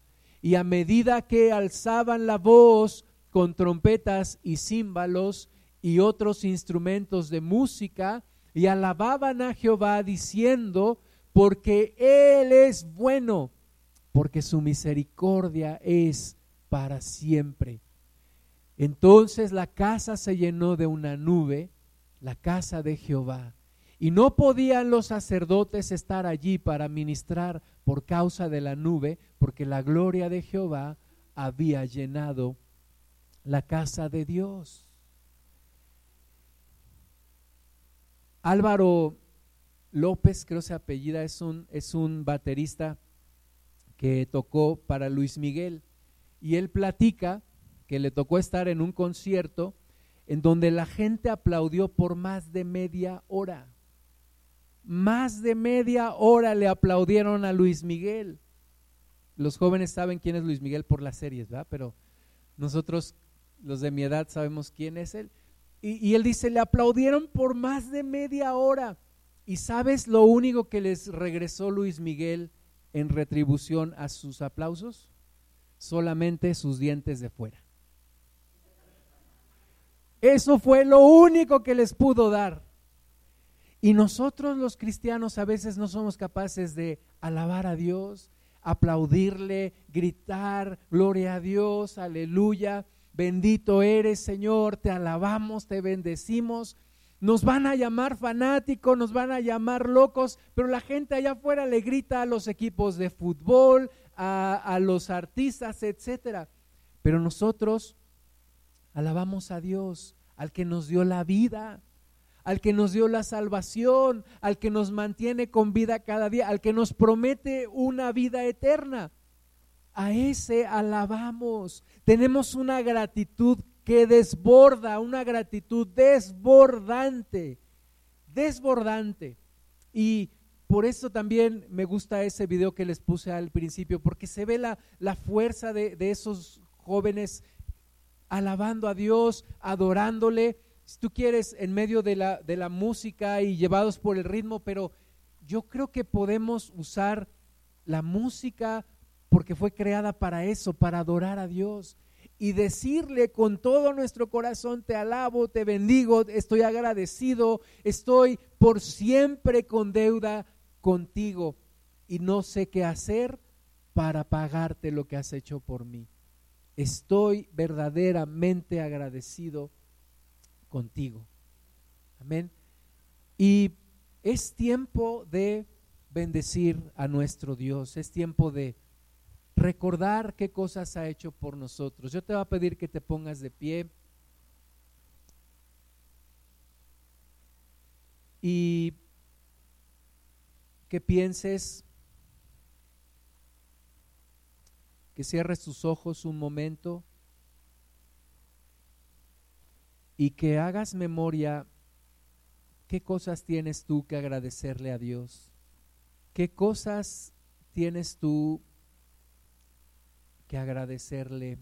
Y a medida que alzaban la voz con trompetas y címbalos y otros instrumentos de música, y alababan a Jehová diciendo, porque Él es bueno, porque su misericordia es para siempre. Entonces la casa se llenó de una nube, la casa de Jehová, y no podían los sacerdotes estar allí para ministrar por causa de la nube, porque la gloria de Jehová había llenado la casa de Dios. Álvaro López, creo se apellida, es un, es un baterista que tocó para Luis Miguel, y él platica que le tocó estar en un concierto en donde la gente aplaudió por más de media hora. Más de media hora le aplaudieron a Luis Miguel. Los jóvenes saben quién es Luis Miguel por las series, ¿verdad? Pero nosotros, los de mi edad, sabemos quién es él. Y, y él dice, le aplaudieron por más de media hora. ¿Y sabes lo único que les regresó Luis Miguel en retribución a sus aplausos? Solamente sus dientes de fuera. Eso fue lo único que les pudo dar. Y nosotros los cristianos a veces no somos capaces de alabar a Dios, aplaudirle, gritar, gloria a Dios, aleluya, bendito eres Señor, te alabamos, te bendecimos. Nos van a llamar fanáticos, nos van a llamar locos, pero la gente allá afuera le grita a los equipos de fútbol, a, a los artistas, etcétera. Pero nosotros Alabamos a Dios, al que nos dio la vida, al que nos dio la salvación, al que nos mantiene con vida cada día, al que nos promete una vida eterna. A ese alabamos. Tenemos una gratitud que desborda, una gratitud desbordante, desbordante. Y por eso también me gusta ese video que les puse al principio, porque se ve la, la fuerza de, de esos jóvenes alabando a Dios, adorándole. Si tú quieres, en medio de la, de la música y llevados por el ritmo, pero yo creo que podemos usar la música porque fue creada para eso, para adorar a Dios. Y decirle con todo nuestro corazón, te alabo, te bendigo, estoy agradecido, estoy por siempre con deuda contigo. Y no sé qué hacer para pagarte lo que has hecho por mí. Estoy verdaderamente agradecido contigo. Amén. Y es tiempo de bendecir a nuestro Dios, es tiempo de recordar qué cosas ha hecho por nosotros. Yo te voy a pedir que te pongas de pie y que pienses, que cierres tus ojos un momento y que hagas memoria qué cosas tienes tú que agradecerle a Dios, qué cosas tienes tú que agradecerle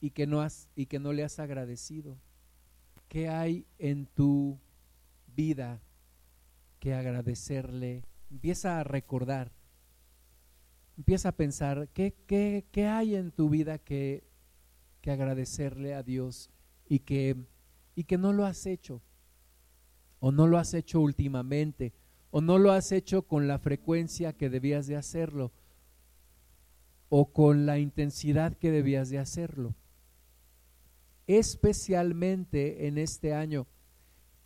y que no has y que no le has agradecido. ¿Qué hay en tu vida que agradecerle? Empieza a recordar. Empieza a pensar, ¿qué, qué, qué hay en tu vida que que agradecerle a Dios y que, y que no lo has hecho, o no lo has hecho últimamente, o no lo has hecho con la frecuencia que debías de hacerlo, o con la intensidad que debías de hacerlo. Especialmente en este año,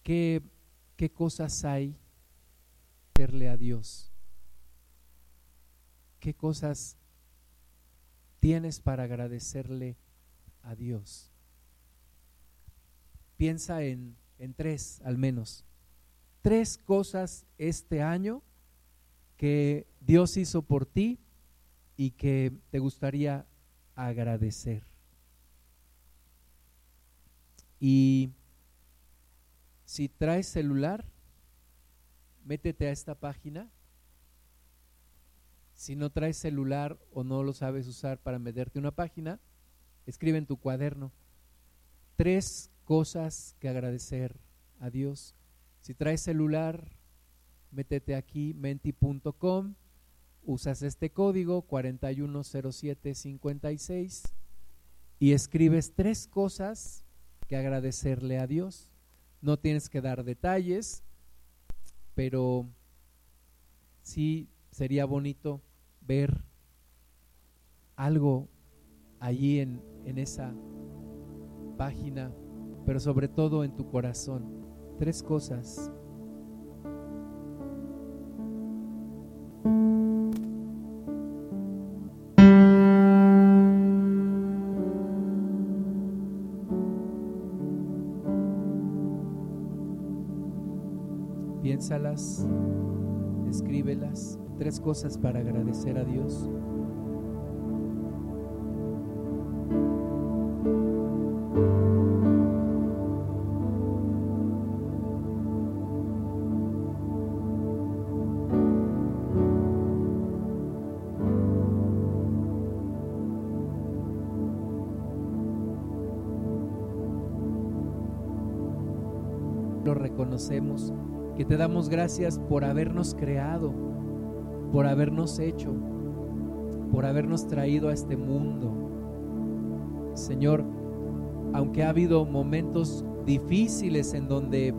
¿qué, qué cosas hay hacerle a Dios? ¿Qué cosas tienes para agradecerle a Dios. Piensa en, en tres al menos. Tres cosas este año que Dios hizo por ti y que te gustaría agradecer. Y si traes celular, métete a esta página. Si no traes celular o no lo sabes usar para meterte una página, escribe en tu cuaderno tres cosas que agradecer a Dios. Si traes celular, métete aquí, menti.com, usas este código 410756 y escribes tres cosas que agradecerle a Dios. No tienes que dar detalles, pero sí sería bonito ver algo allí en, en esa página, pero sobre todo en tu corazón. Tres cosas. Piénsalas, escríbelas. Tres cosas para agradecer a Dios. reconocemos, que te damos gracias por habernos creado, por habernos hecho, por habernos traído a este mundo. Señor, aunque ha habido momentos difíciles en donde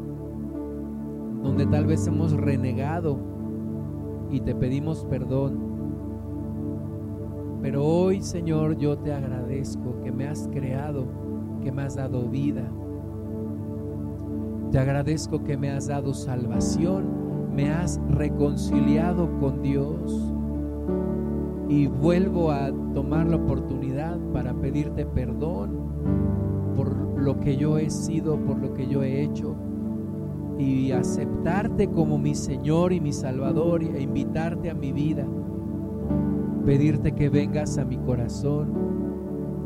donde tal vez hemos renegado y te pedimos perdón. Pero hoy, Señor, yo te agradezco que me has creado, que me has dado vida, te agradezco que me has dado salvación, me has reconciliado con Dios y vuelvo a tomar la oportunidad para pedirte perdón por lo que yo he sido, por lo que yo he hecho, y aceptarte como mi Señor y mi Salvador e invitarte a mi vida, pedirte que vengas a mi corazón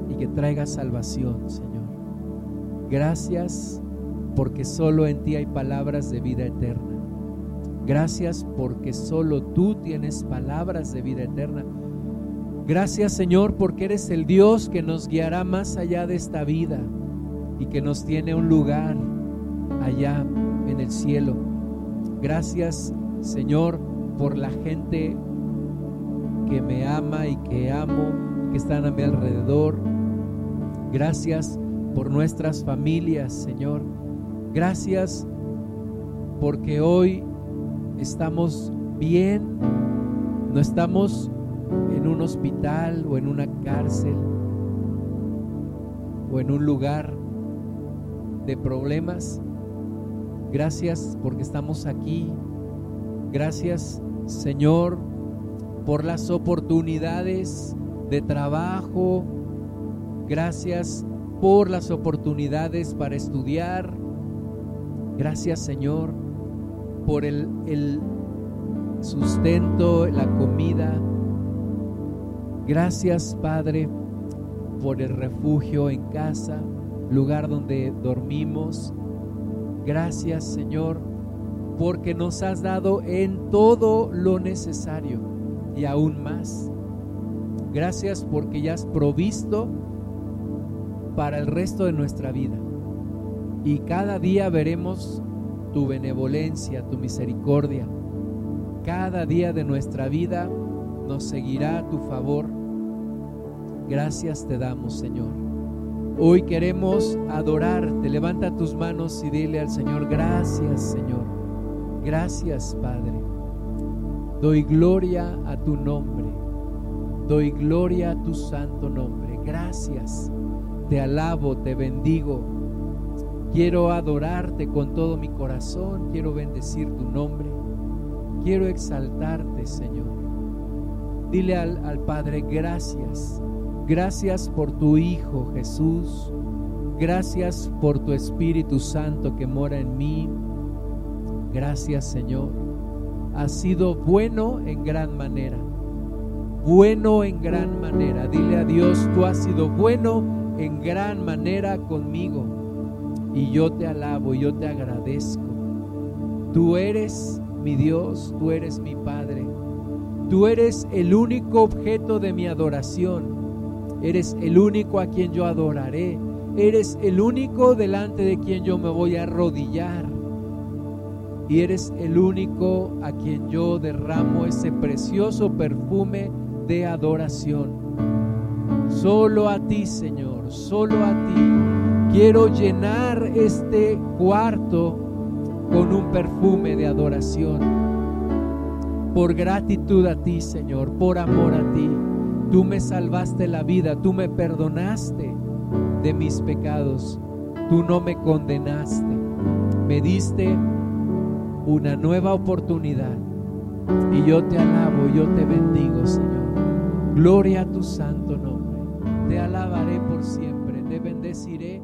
y que traigas salvación, Señor. Gracias porque solo en ti hay palabras de vida eterna. Gracias porque solo tú tienes palabras de vida eterna. Gracias Señor porque eres el Dios que nos guiará más allá de esta vida y que nos tiene un lugar allá en el cielo. Gracias Señor por la gente que me ama y que amo, que están a mi alrededor. Gracias por nuestras familias, Señor. Gracias porque hoy estamos bien, no estamos en un hospital o en una cárcel o en un lugar de problemas. Gracias porque estamos aquí. Gracias Señor por las oportunidades de trabajo. Gracias por las oportunidades para estudiar. Gracias Señor por el, el sustento, la comida. Gracias, Padre, por el refugio en casa, lugar donde dormimos. Gracias, Señor, porque nos has dado en todo lo necesario y aún más. Gracias porque ya has provisto para el resto de nuestra vida. Y cada día veremos tu benevolencia, tu misericordia. Cada día de nuestra vida nos seguirá a tu favor. Gracias te damos, Señor. Hoy queremos adorarte. Levanta tus manos y dile al Señor, gracias, Señor. Gracias, Padre. Doy gloria a tu nombre. Doy gloria a tu santo nombre. Gracias. Te alabo, te bendigo Quiero adorarte con todo mi corazón, quiero bendecir tu nombre, quiero exaltarte, Señor. Dile al, Padre, gracias, gracias por tu Hijo Jesús, gracias por tu Espíritu Santo que mora en mí, gracias Señor. Has sido bueno en gran manera, bueno en gran manera. Dile a Dios, tú has sido bueno en gran manera conmigo y yo te alabo, yo te agradezco. Tú eres mi Dios, tú eres mi Padre. Tú eres el único objeto de mi adoración. Eres el único a quien yo adoraré. Eres el único delante de quien yo me voy a arrodillar. Y eres el único a quien yo derramo ese precioso perfume de adoración. Solo a ti, Señor, solo a ti Quiero llenar este cuarto con un perfume de adoración. Por gratitud a ti, Señor, por amor a ti. Tú me salvaste la vida, tú me perdonaste de mis pecados, tú no me condenaste, me diste una nueva oportunidad. Y yo te alabo, yo te bendigo, Señor. Gloria a tu santo nombre. Te alabaré por siempre, te bendeciré